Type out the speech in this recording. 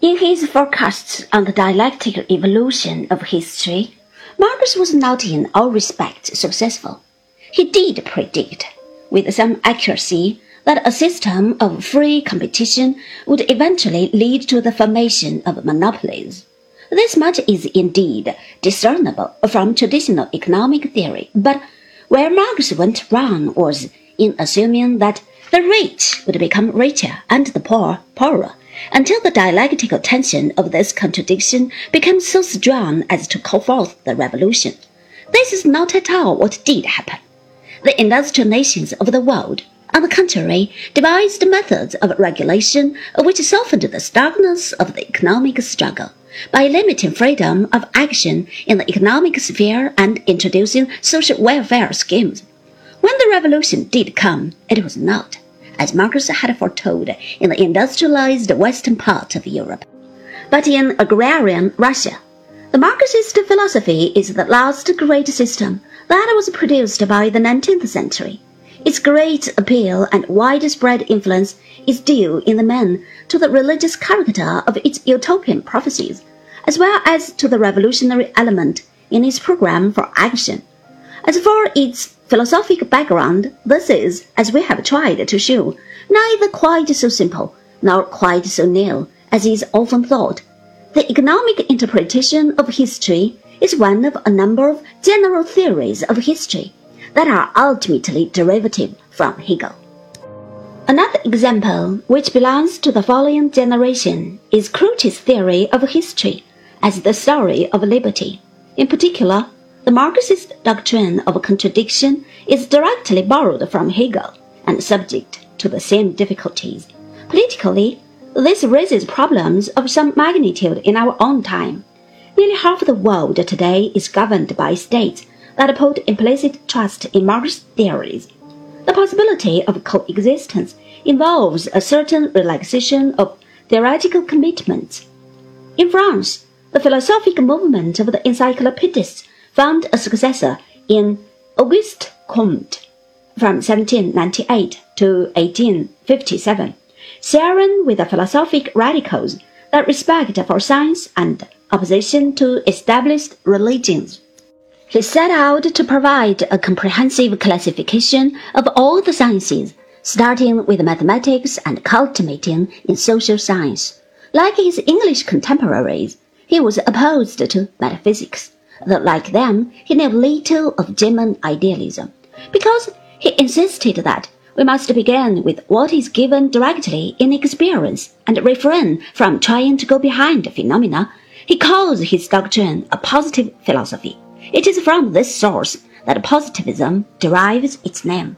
In his forecasts on the dialectical evolution of history, Marx was not in all respects successful. He did predict, with some accuracy, that a system of free competition would eventually lead to the formation of monopolies. This much is indeed discernible from traditional economic theory, but where Marx went wrong was in assuming that the rich would become richer and the poor poorer until the dialectical tension of this contradiction became so strong as to call forth the revolution. This is not at all what did happen. The industrial nations of the world, on the contrary, devised methods of regulation which softened the starkness of the economic struggle by limiting freedom of action in the economic sphere and introducing social welfare schemes. When the revolution did come, it was not as Marx had foretold, in the industrialized western part of Europe, but in agrarian Russia. The Marxist philosophy is the last great system that was produced by the 19th century. Its great appeal and widespread influence is due in the main to the religious character of its utopian prophecies, as well as to the revolutionary element in its program for action. As for its philosophic background, this is, as we have tried to show, neither quite so simple nor quite so narrow as is often thought. The economic interpretation of history is one of a number of general theories of history that are ultimately derivative from Hegel. Another example, which belongs to the following generation, is Croce's theory of history as the story of liberty. In particular, the Marxist doctrine of contradiction is directly borrowed from Hegel and subject to the same difficulties. Politically, this raises problems of some magnitude in our own time. Nearly half the world today is governed by states that put implicit trust in Marxist theories. The possibility of coexistence involves a certain relaxation of theoretical commitments. In France, the philosophic movement of the encyclopedists found a successor in Auguste Comte from 1798 to 1857, sharing with the philosophic radicals the respect for science and opposition to established religions. He set out to provide a comprehensive classification of all the sciences, starting with mathematics and culminating in social science. Like his English contemporaries, he was opposed to metaphysics that like them, he knew little of German idealism, because he insisted that we must begin with what is given directly in experience and refrain from trying to go behind phenomena. He calls his doctrine a positive philosophy. It is from this source that positivism derives its name.